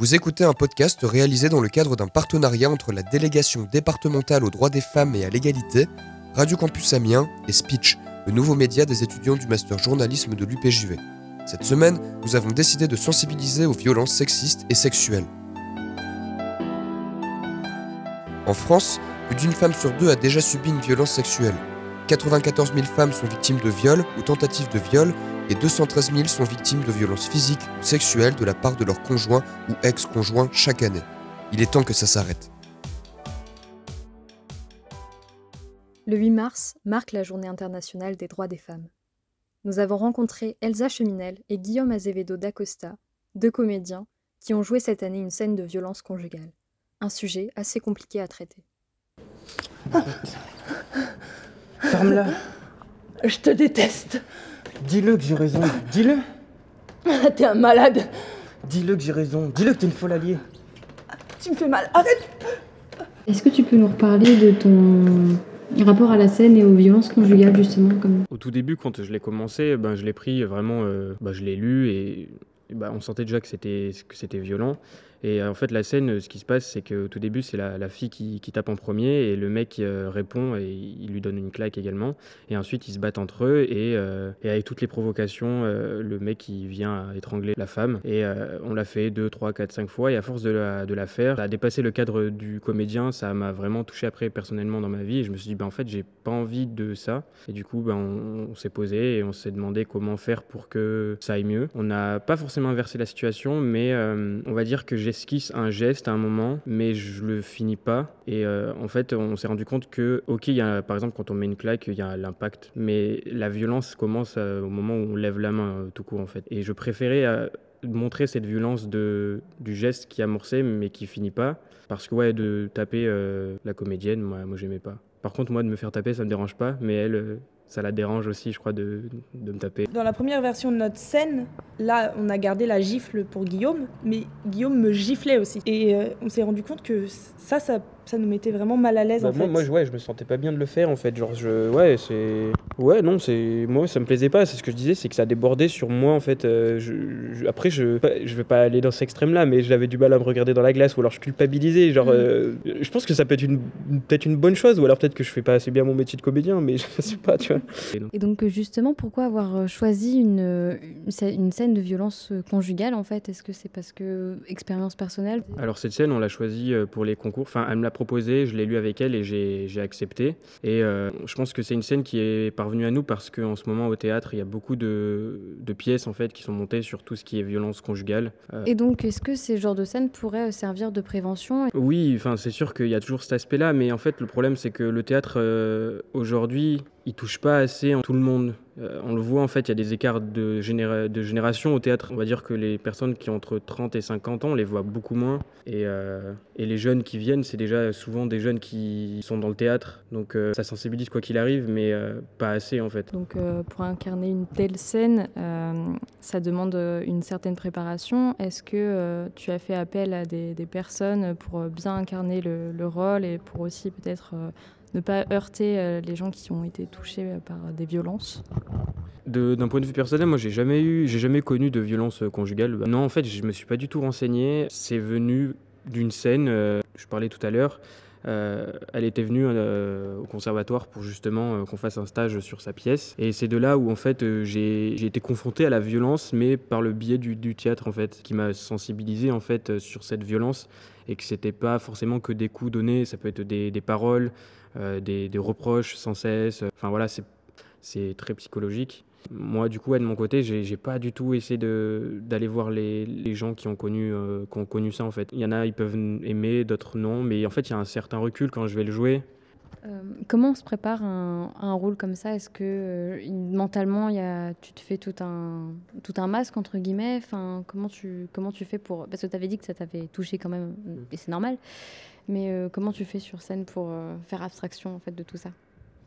Vous écoutez un podcast réalisé dans le cadre d'un partenariat entre la délégation départementale aux droits des femmes et à l'égalité, Radio Campus Amiens et Speech, le nouveau média des étudiants du master journalisme de l'UPJV. Cette semaine, nous avons décidé de sensibiliser aux violences sexistes et sexuelles. En France, plus d'une femme sur deux a déjà subi une violence sexuelle. 94 000 femmes sont victimes de viols ou tentatives de viol et 213 000 sont victimes de violences physiques ou sexuelles de la part de leur conjoint ou ex-conjoint chaque année. Il est temps que ça s'arrête. Le 8 mars marque la Journée internationale des droits des femmes. Nous avons rencontré Elsa Cheminel et Guillaume Azevedo d'Acosta, deux comédiens qui ont joué cette année une scène de violence conjugale, un sujet assez compliqué à traiter. Ferme-la. Je te déteste. Dis-le que j'ai raison. Dis-le. T'es un malade. Dis-le que j'ai raison. Dis-le que t'es une folle alliée. Tu me fais mal. Arrête. Est-ce que tu peux nous reparler de ton rapport à la scène et aux violences conjugales justement comme... Au tout début, quand je l'ai commencé, ben, je l'ai pris vraiment, euh, ben, je l'ai lu et, et ben, on sentait déjà que c'était que c'était violent. Et euh, en fait, la scène, ce qui se passe, c'est qu'au tout début, c'est la, fille qui, tape en premier et le mec euh, répond et il lui donne une claque également. Et ensuite, ils se battent entre eux et, euh, avec toutes les provocations, le mec il vient étrangler la femme. Et on l'a fait deux, trois, quatre, cinq fois. Et à force de la, faire, ça a dépassé le cadre du comédien. Ça m'a vraiment touché après personnellement dans ma vie. Et je me suis dit, ben, en fait, j'ai pas envie de ça. Et du coup, ben, on, s'est posé et on s'est demandé comment faire pour que ça aille mieux. On n'a pas forcément inversé la situation, mais on va dire que j'ai j'esquisse un geste à un moment, mais je le finis pas. Et euh, en fait, on s'est rendu compte que, ok, y a, par exemple, quand on met une claque, il y a l'impact, mais la violence commence euh, au moment où on lève la main, euh, tout court, en fait. Et je préférais montrer cette violence de, du geste qui amorçait, mais qui finit pas, parce que, ouais, de taper la comédienne, moi, moi j'aimais pas. Par contre, moi, de me faire taper, ça me dérange pas, mais elle, ça la dérange aussi, je crois, de, de me taper. Dans la première version de notre scène, là, on a gardé la gifle pour Guillaume, mais Guillaume me giflait aussi. Et euh, on s'est rendu compte que ça, ça, ça nous mettait vraiment mal à l'aise Bah, en moi, fait. moi, je- ouais, je me sentais pas bien de le faire en fait. Genre, je, ouais, c'est, ouais, non, c'est, moi, ça me plaisait pas. C'est ce que je disais, c'est que ça débordait sur moi en fait. Euh, je, je- après, je, je vais pas aller dans cet extrême-là, mais j'avais du mal à me regarder dans la glace ou alors je culpabilisais. Genre, Mm. euh, je pense que ça peut être une, peut-être une bonne chose ou alors peut-être que je fais pas assez bien mon métier de comédien, mais je sais pas, tu vois. Et donc, euh, justement, pourquoi avoir choisi une, une scè- une scène de violence conjugale en fait? Est-ce que c'est parce que expérience personnelle? Alors cette scène, on l'a choisie pour les concours. Enfin, elle me l'a je l'ai lu avec elle et j'ai accepté. Et euh, je pense que c'est une scène qui est parvenue à nous parce qu'en ce moment au théâtre, il y a beaucoup de, de pièces en fait qui sont montées sur tout ce qui est violence conjugale. Euh, Et donc, est-ce que ces genres de scènes pourraient euh, servir de prévention oui, enfin c'est sûr qu'il y a toujours cet aspect-là, mais en fait le problème c'est que le théâtre euh, aujourd'hui, il touche pas assez tout le monde. Euh, on le voit en fait, il y a des écarts de, généra- de génération au théâtre. On va dire que les personnes qui ont entre 30 et 50 ans, on les voit beaucoup moins. Et, euh, et les jeunes qui viennent, c'est déjà souvent des jeunes qui sont dans le théâtre. Donc euh, ça sensibilise quoi qu'il arrive, mais pas assez en fait. Donc pour incarner une telle scène, ça demande une certaine préparation. Est-ce que tu as fait appel à des, personnes pour bien incarner le, le rôle et pour aussi peut-être ne pas heurter euh, les gens qui ont été touchés euh, par des violences D'un point de vue personnel, moi j'ai jamais eu, j'ai jamais connu de violence euh, conjugale. Non, en fait, je me suis pas du tout renseigné. C'est venu d'une scène. je parlais tout à l'heure. Euh, elle était venue euh, au conservatoire pour justement euh, qu'on fasse un stage sur sa pièce. Et c'est de là où en fait j'ai été confronté à la violence, mais par le biais du, théâtre en fait, qui m'a sensibilisé en fait sur cette violence et que c'était pas forcément que des coups donnés. Ça peut être des, paroles, des, des reproches sans cesse. Enfin voilà, c'est très psychologique. Moi, du coup, de mon côté, j'ai pas du tout essayé d'aller voir les, les gens qui ont, connu, euh, qui ont connu ça, en fait. Il y en a, ils peuvent aimer, d'autres non, mais en fait, il y a un certain recul quand je vais le jouer. Euh, Comment on se prépare un, un rôle comme ça? Est-ce que euh, mentalement, y a, tu te fais tout un, tout un masque, entre guillemets? Enfin, comment, tu, comment tu fais pour... Parce que tu avais dit que ça t'avait touché quand même, et c'est normal. Mais euh, comment tu fais sur scène pour faire abstraction en fait, de tout ça?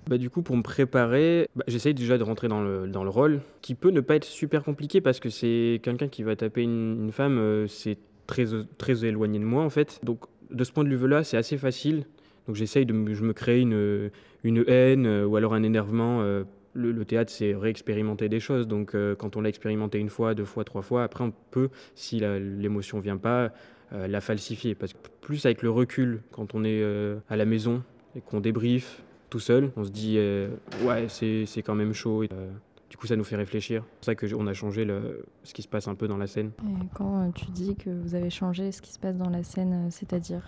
Bah, du coup, pour me préparer, bah, j'essaye déjà de rentrer dans le, dans le rôle, qui peut ne pas être super compliqué parce que c'est quelqu'un qui va taper une, femme, euh, c'est très, très éloigné de moi, en fait. Donc, de ce point de vue-là, c'est assez facile. Donc, j'essaye de me, je me crée une, une haine euh, ou alors un énervement euh, le, théâtre, c'est réexpérimenter des choses. Donc, quand on l'a expérimenté une fois, deux fois, trois fois, après, on peut, si l'émotion vient pas, la falsifier. Parce que plus avec le recul, quand on est à la maison et qu'on débriefe tout seul, on se dit, euh, ouais, c'est quand même chaud. Et, euh, du coup, ça nous fait réfléchir. C'est pour ça qu'on a changé le, ce qui se passe un peu dans la scène. Et quand euh, tu dis que vous avez changé ce qui se passe dans la scène, c'est-à-dire?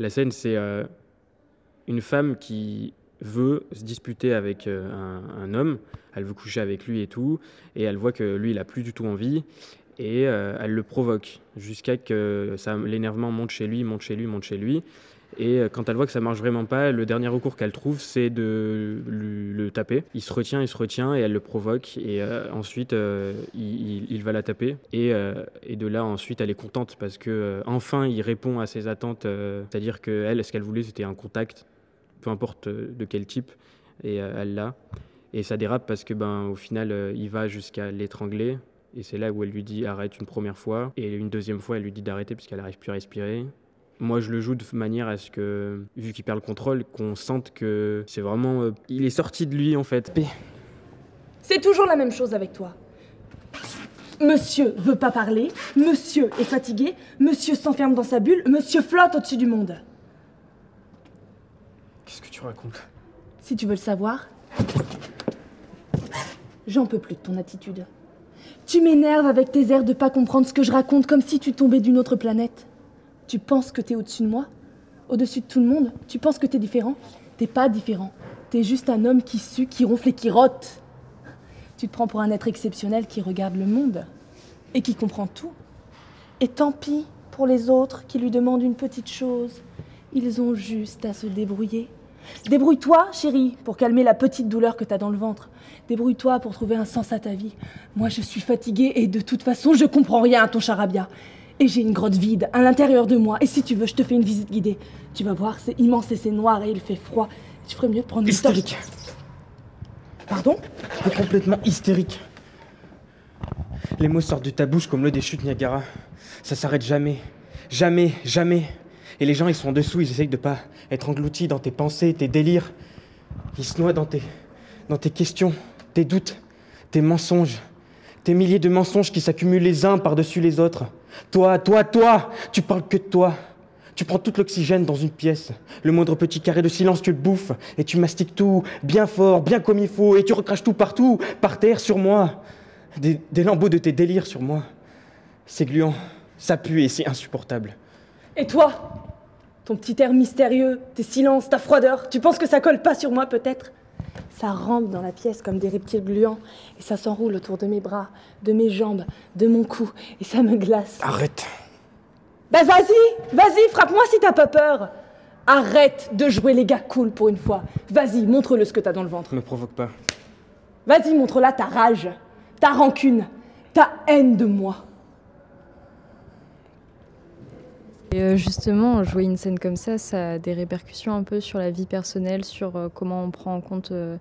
La scène, c'est euh, une femme qui veut se disputer avec un, un homme. Elle veut coucher avec lui et tout. Et elle voit que lui, il a plus du tout envie. Et elle le provoque jusqu'à que ça- l'énervement monte chez lui, monte chez lui, monte chez lui. Et euh, quand elle voit que ça marche vraiment pas, le dernier recours qu'elle trouve, c'est de le taper. Il se retient, il se retient, et elle le provoque. Et euh, ensuite, euh, il, va la taper. Et, de là, ensuite, elle est contente parce que enfin, il répond à ses attentes. C'est-à-dire que elle, ce qu'elle voulait, c'était un contact, peu importe de quel type. Et elle l'a. Et ça dérape parce que, ben, au final, il va jusqu'à l'étrangler. Et c'est là où elle lui dit arrête une première fois. Et une deuxième fois, elle lui dit d'arrêter parce qu'elle n'arrive plus à respirer. Moi, je le joue de manière à ce que, vu qu'il perd le contrôle, qu'on sente que c'est vraiment. euh, il est sorti de lui, en fait. C'est toujours la même chose avec toi. Monsieur veut pas parler, monsieur est fatigué, monsieur s'enferme dans sa bulle, monsieur flotte au-dessus du monde. Qu'est-ce que tu racontes? Si tu veux le savoir, j'en peux plus de ton attitude. Tu m'énerves avec tes airs de pas comprendre ce que je raconte comme si tu tombais d'une autre planète. Tu penses que t'es au-dessus de moi? Au-dessus de tout le monde? Tu penses que t'es différent? T'es pas différent. T'es juste un homme qui sue, qui ronfle et qui rote. Tu te prends pour un être exceptionnel qui regarde le monde et qui comprend tout. Et tant pis pour les autres qui lui demandent une petite chose. Ils ont juste à se débrouiller. Débrouille-toi, chérie, pour calmer la petite douleur que t'as dans le ventre. Débrouille-toi pour trouver un sens à ta vie. Moi, je suis fatiguée et de toute façon, je comprends rien à ton charabia. Et j'ai une grotte vide à l'intérieur de moi. Et si tu veux, je te fais une visite guidée. Tu vas voir, c'est immense et c'est noir et il fait froid. Tu ferais mieux de prendre une. Hystérique. Pardon? T'es complètement hystérique. Les mots sortent de ta bouche comme l'eau des chutes Niagara. Ça s'arrête jamais. Jamais, jamais. Et les gens, ils sont en dessous, ils essayent de pas être engloutis dans tes pensées, tes délires. Ils se noient dans tes, dans tes questions, tes doutes, tes mensonges. Tes milliers de mensonges qui s'accumulent les uns par-dessus les autres. Toi, toi, toi, tu parles que de toi. Tu prends tout l'oxygène dans une pièce. Le moindre petit carré de silence, tu le bouffes. Et tu mastiques tout, bien fort, bien comme il faut. Et tu recraches tout partout, par terre, sur moi. Des, lambeaux de tes délires sur moi. C'est gluant, ça pue et c'est insupportable. Et toi Ton petit air mystérieux, tes silences, ta froideur, tu penses que ça colle pas sur moi peut-être? Ça rampe dans la pièce comme des reptiles gluants et ça s'enroule autour de mes bras, de mes jambes, de mon cou et ça me glace. Arrête. Bah vas-y, vas-y, frappe-moi si t'as pas peur. Arrête de jouer les gars cool pour une fois. Vas-y, montre-le ce que t'as dans le ventre. Me provoque pas. Vas-y, montre-la ta rage, ta rancune, ta haine de moi. Et euh, justement, jouer une scène comme ça, ça a des répercussions un peu sur la vie personnelle, sur euh, comment on prend en compte euh,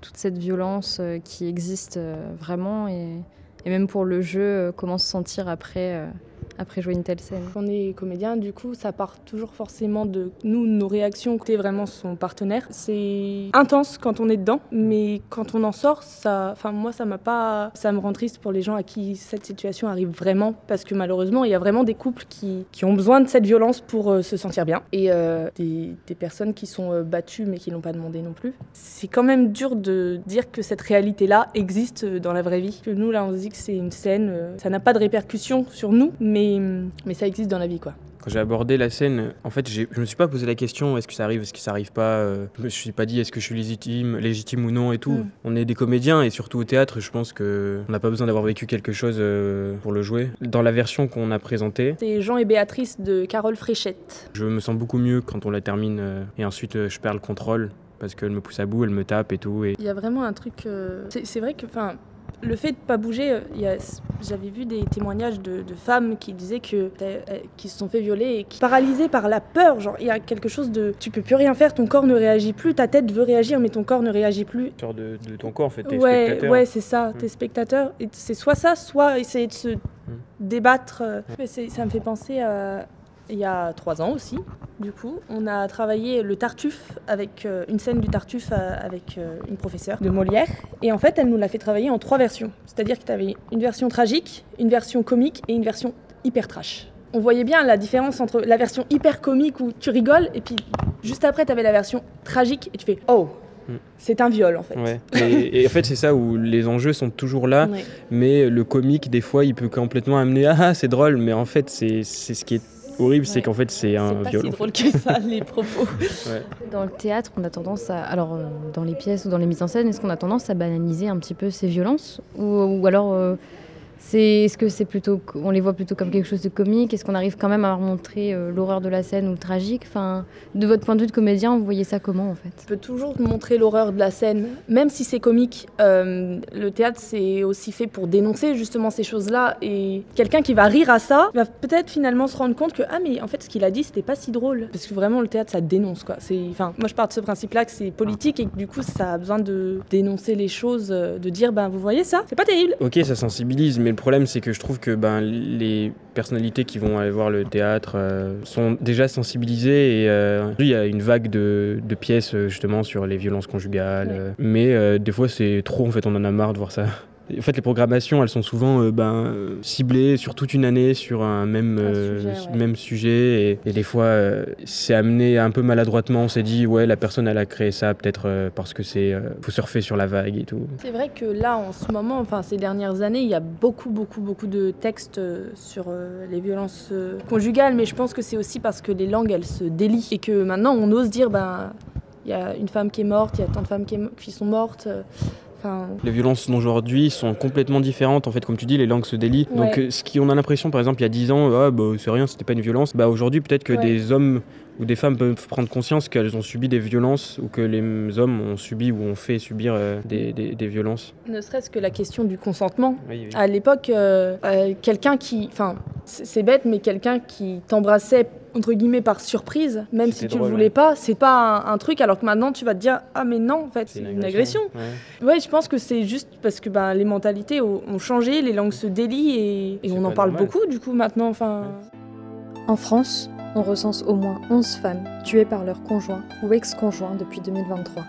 toute cette violence qui existe vraiment, et, même pour le jeu, comment se sentir après, après jouer une telle scène. Quand on est comédien, du coup, ça part toujours forcément de nous, nos réactions, côté vraiment son partenaire. C'est intense quand on est dedans, mais quand on en sort, ça, enfin moi, ça m'a pas, ça me rend triste pour les gens à qui cette situation arrive vraiment, parce que malheureusement, il y a vraiment des couples qui, qui ont besoin de cette violence pour euh, se sentir bien, et euh, des, des personnes qui sont euh, battues mais qui l'ont pas demandé non plus. C'est quand même dur de dire que cette réalité-là existe dans la vraie vie. Que nous, là, on se dit que c'est une scène, ça n'a pas de répercussions sur nous, mais, mais ça existe dans la vie, quoi. Quand j'ai abordé la scène, en fait, je me suis pas posé la question est-ce que ça arrive, est-ce que ça arrive pas. euh, Je me suis pas dit est-ce que je suis légitime, légitime ou non et tout. Mm. On est des comédiens et surtout au théâtre, je pense que on n'a pas besoin d'avoir vécu quelque chose euh, pour le jouer. Dans la version qu'on a présentée, C'est Jean et Béatrice de Carole Fréchette. je me sens beaucoup mieux quand on la termine euh, et ensuite euh, je perds le contrôle parce qu'elle me pousse à bout, elle me tape et tout. Et Il y a vraiment un truc. euh, C'est c'est vrai que, enfin, le fait de pas bouger, euh, j'avais vu des témoignages de, de femmes qui disaient que euh, qui se sont fait violer et qui paralysées par la peur. Genre, il y a quelque chose de, tu peux plus rien faire, ton corps ne réagit plus, ta tête veut réagir, mais ton corps ne réagit plus. sors de, de ton corps en fait, t'es Ouais, spectateur. ouais, c'est ça. Mm. T'es spectateur. Et c'est soit ça, soit essayer de se débattre. euh. Mais ça me fait penser à il y a trois ans aussi. du coup, on a travaillé le Tartuffe avec euh, une scène du Tartuffe euh, avec euh, une professeure de Molière. Et en fait, elle nous l'a fait travailler en trois versions. C'est-à-dire que tu avais une version tragique, une version comique et une version hyper trash. On voyait bien la différence entre la version hyper comique où tu rigoles et puis juste après, tu avais la version tragique et tu fais Oh, Mm. c'est un viol en fait. Ouais. Et, et en fait, c'est ça où les enjeux sont toujours là, Ouais. mais le comique, des fois, il peut complètement amener Ah, ah, c'est drôle, mais en fait, c'est ce qui est horrible, c'est qu'en fait, c'est un C'est pas viol. si en fait. drôle que ça, les propos. Dans le théâtre, on a tendance à. Alors, euh, dans les pièces ou dans les mises en scène, est-ce qu'on a tendance à banaliser un petit peu ces violences Ou, ou alors, euh, c'est, est-ce que c'est plutôt. On les voit plutôt comme quelque chose de comique? Est-ce qu'on arrive quand même à montrer euh, l'horreur de la scène ou le tragique? Enfin, De votre point de vue de comédien, vous voyez ça comment en fait? Tu peux toujours montrer l'horreur de la scène, même si c'est comique. Euh, le théâtre, c'est aussi fait pour dénoncer justement ces choses-là. Et quelqu'un qui va rire à ça va peut-être finalement se rendre compte que ah mais en fait ce qu'il a dit c'était pas si drôle. Parce que vraiment le théâtre ça dénonce quoi. C'est, enfin moi je pars de ce principe-là que c'est politique et que du coup ça a besoin de dénoncer les choses, euh, de dire ben vous voyez ça, c'est pas terrible. Ok, ça sensibilise, mais le problème, c'est que je trouve que ben, les personnalités qui vont aller voir le théâtre euh, sont déjà sensibilisées et euh, il y a une vague de, de pièces euh, justement sur les violences conjugales, mais des fois c'est trop, en fait, on en a marre de voir ça. En fait, les programmations, elles sont souvent euh, ben, euh, ciblées sur toute une année sur un même, euh, sujet, ouais. même sujet. Et, et des fois, euh, c'est amené un peu maladroitement. On s'est dit, ouais, la personne, elle a créé ça peut-être euh, parce que c'est. faut surfer sur la vague et tout. C'est vrai que là, en ce moment, enfin ces dernières années, il y a beaucoup, beaucoup, beaucoup de textes sur les violences conjugales, mais je pense que c'est aussi parce que les langues, elles se délient et que maintenant, on ose dire, ben, il y a une femme qui est morte, il y a tant de femmes qui sont mortes. Enfin, Les violences d'aujourd'hui sont complètement différentes. En fait, comme tu dis, les langues se délient. Ouais. Donc, euh, ce qui, on a l'impression, par exemple, il y a 10 ans, ah, bah, c'est rien, c'était pas une violence. Bah, aujourd'hui, peut-être que Ouais. des hommes ou des femmes peuvent prendre conscience qu'elles ont subi des violences ou que les hommes ont subi ou ont fait subir euh, des, des- des violences. ne serait-ce que la question du consentement. Oui, oui. À l'époque, euh, euh, quelqu'un qui, enfin, c'est bête, mais quelqu'un qui t'embrassait entre guillemets par surprise, même si tu le drôle, voulais ouais. pas, c'est pas un, un truc. Alors que maintenant, tu vas te dire ah mais non, en fait, c'est une agression. Ouais. Ouais, je pense que c'est juste parce que ben, les mentalités ont, ont changé, les langues se délient et, on en parle normal. beaucoup du coup maintenant. Enfin, En France, on recense au moins 11 femmes tuées par leur conjoint ou ex-conjoint depuis 2023.